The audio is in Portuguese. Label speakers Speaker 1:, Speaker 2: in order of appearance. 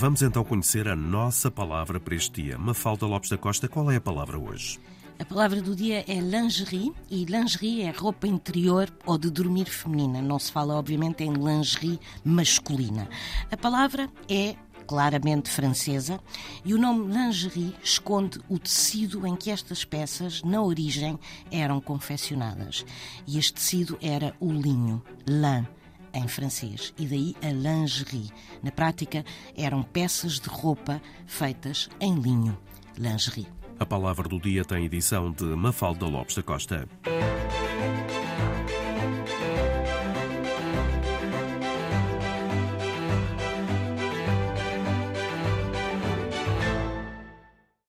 Speaker 1: Vamos então conhecer a nossa palavra para este dia. Mafalda Lopes da Costa, qual é a palavra hoje?
Speaker 2: A palavra do dia é lingerie e lingerie é roupa interior ou de dormir feminina. Não se fala, obviamente, em lingerie masculina. A palavra é claramente francesa, e o nome lingerie esconde o tecido em que estas peças, na origem, eram confeccionadas. E este tecido era o linho, lin em francês, e daí a lingerie. Na prática, eram peças de roupa feitas em linho. Lingerie.
Speaker 1: A palavra do dia tem edição de Mafalda Lopes da Costa.